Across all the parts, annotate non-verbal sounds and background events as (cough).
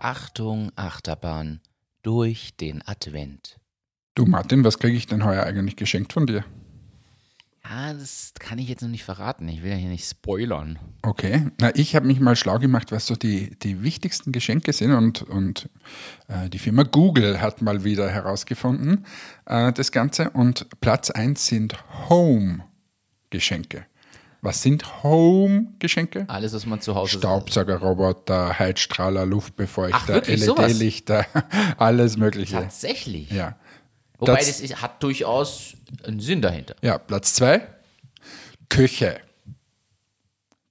Achterbahn durch den Advent. Du Martin, was kriege ich denn heuer eigentlich geschenkt von dir? Ja, das kann ich jetzt noch nicht verraten. Ich will ja hier nicht spoilern. Okay, na ich habe mich mal schlau gemacht, was so die, die wichtigsten Geschenke sind und, und äh, die Firma Google hat mal wieder herausgefunden äh, das Ganze und Platz 1 sind Home-Geschenke. Was sind Home-Geschenke? Alles, was man zu Hause Staubsaugerroboter, Heizstrahler, Luftbefeuchter? LED-Lichter, (laughs) alles Mögliche. Tatsächlich. Ja. Wobei Das- das ist, hat durchaus einen Sinn dahinter. Ja, Platz zwei, Küche.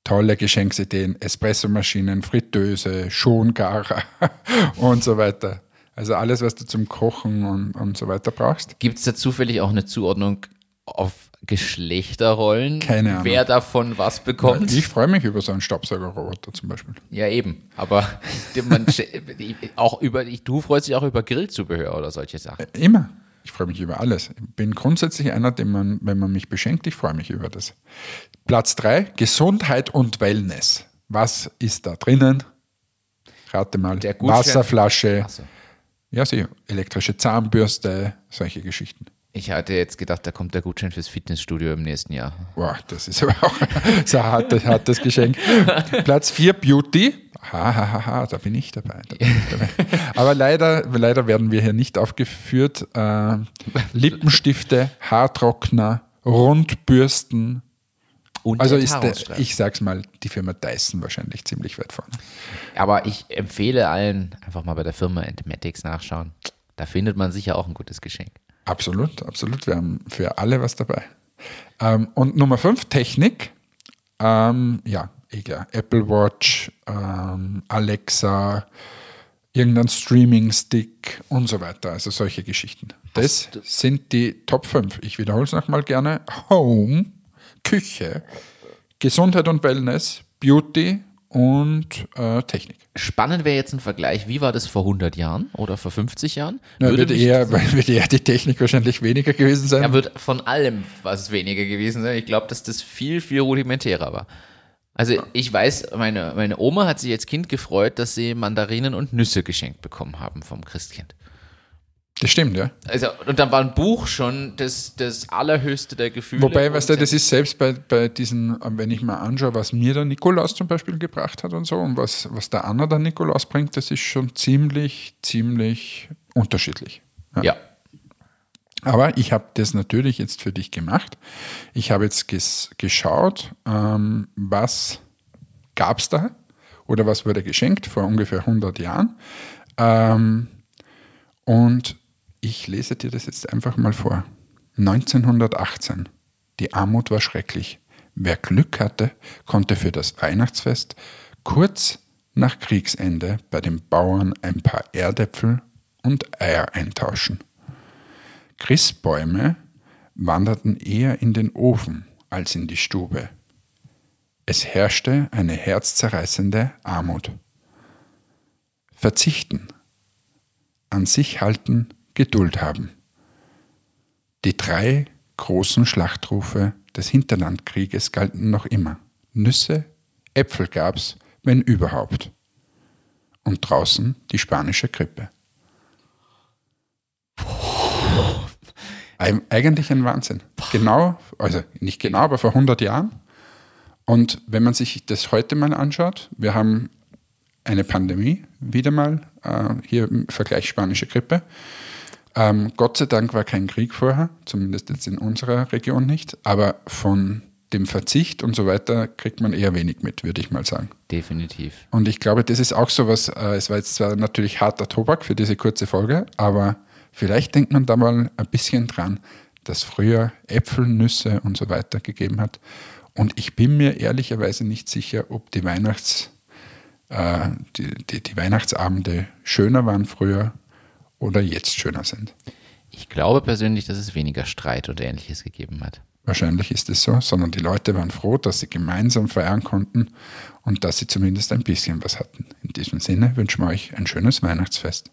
Tolle Geschenksideen, Espressomaschinen, Fritteuse, Schongarer (laughs) und so weiter. Also alles, was du zum Kochen und, und so weiter brauchst. Gibt es da zufällig auch eine Zuordnung auf Geschlechterrollen? Keine Ahnung. Wer davon was bekommt? Ich freue mich über so einen Staubsaugerroboter zum Beispiel. Ja, eben. Aber man, (laughs) auch über, du freust dich auch über Grillzubehör oder solche Sachen. Immer. Ich freue mich über alles. Ich bin grundsätzlich einer, den man, wenn man mich beschenkt, ich freue mich über das. Platz drei, Gesundheit und Wellness. Was ist da drinnen? Rate mal. Wasserflasche. Achso. Ja, sicher. Elektrische Zahnbürste, solche Geschichten. Ich hatte jetzt gedacht, da kommt der Gutschein fürs Fitnessstudio im nächsten Jahr. Boah, das ist aber auch (laughs) so ein hartes, hartes Geschenk. Platz 4, Beauty. Ha, ha, ha, ha, da bin ich dabei. Da bin ich dabei. Aber leider, leider werden wir hier nicht aufgeführt. Äh, Lippenstifte, Haartrockner, Rundbürsten. Und Also ist der, ich sag's mal, die Firma Dyson wahrscheinlich ziemlich weit vorne. Aber ich empfehle allen, einfach mal bei der Firma Entmatics nachschauen. Da findet man sicher auch ein gutes Geschenk. Absolut, absolut. Wir haben für alle was dabei. Ähm, und Nummer 5, Technik. Ähm, ja, eh klar. Apple Watch, ähm, Alexa, irgendein Streaming-Stick und so weiter. Also solche Geschichten. Das sind die Top 5. Ich wiederhole es nochmal gerne. Home, Küche, Gesundheit und Wellness, Beauty und äh, Technik. Spannend wäre jetzt ein Vergleich. Wie war das vor 100 Jahren oder vor 50 Jahren? Ja, wird, mich- eher, (laughs) wird eher die Technik wahrscheinlich weniger gewesen sein. Ja, wird von allem was weniger gewesen sein. Ich glaube, dass das viel, viel rudimentärer war. Also ich weiß, meine, meine Oma hat sich als Kind gefreut, dass sie Mandarinen und Nüsse geschenkt bekommen haben vom Christkind. Das stimmt, ja. Also, und dann war ein Buch schon das, das allerhöchste der Gefühle. Wobei, weißt du, das ist selbst bei, bei diesen, wenn ich mal anschaue, was mir der Nikolaus zum Beispiel gebracht hat und so und was, was der Anna der Nikolaus bringt, das ist schon ziemlich, ziemlich unterschiedlich. Ja. Aber ich habe das natürlich jetzt für dich gemacht. Ich habe jetzt ges geschaut, ähm, was gab es da oder was wurde geschenkt vor ungefähr 100 Jahren. Ähm, und ich lese dir das jetzt einfach mal vor. 1918. Die Armut war schrecklich. Wer Glück hatte, konnte für das Weihnachtsfest kurz nach Kriegsende bei den Bauern ein paar Erdäpfel und Eier eintauschen. Christbäume wanderten eher in den Ofen als in die Stube. Es herrschte eine herzzerreißende Armut. Verzichten, an sich halten, Geduld haben. Die drei großen Schlachtrufe des Hinterlandkrieges galten noch immer. Nüsse, Äpfel gab's, wenn überhaupt. Und draußen die spanische Grippe. Eig- Eigentlich ein Wahnsinn. Genau, also nicht genau, aber vor 100 Jahren. Und wenn man sich das heute mal anschaut, wir haben eine Pandemie, wieder mal, äh, hier im Vergleich spanische Grippe. Ähm, Gott sei Dank war kein Krieg vorher, zumindest jetzt in unserer Region nicht, aber von dem Verzicht und so weiter kriegt man eher wenig mit, würde ich mal sagen. Definitiv. Und ich glaube, das ist auch so was, äh, es war jetzt zwar natürlich harter Tobak für diese kurze Folge, aber vielleicht denkt man da mal ein bisschen dran, dass früher Äpfel, Nüsse und so weiter gegeben hat. Und ich bin mir ehrlicherweise nicht sicher, ob die Weihnachts, äh, die, die, die Weihnachtsabende schöner waren früher oder jetzt schöner sind. Ich glaube persönlich, dass es weniger Streit und ähnliches gegeben hat. Wahrscheinlich ist es so, sondern die Leute waren froh, dass sie gemeinsam feiern konnten und dass sie zumindest ein bisschen was hatten. In diesem Sinne wünschen wir euch ein schönes Weihnachtsfest.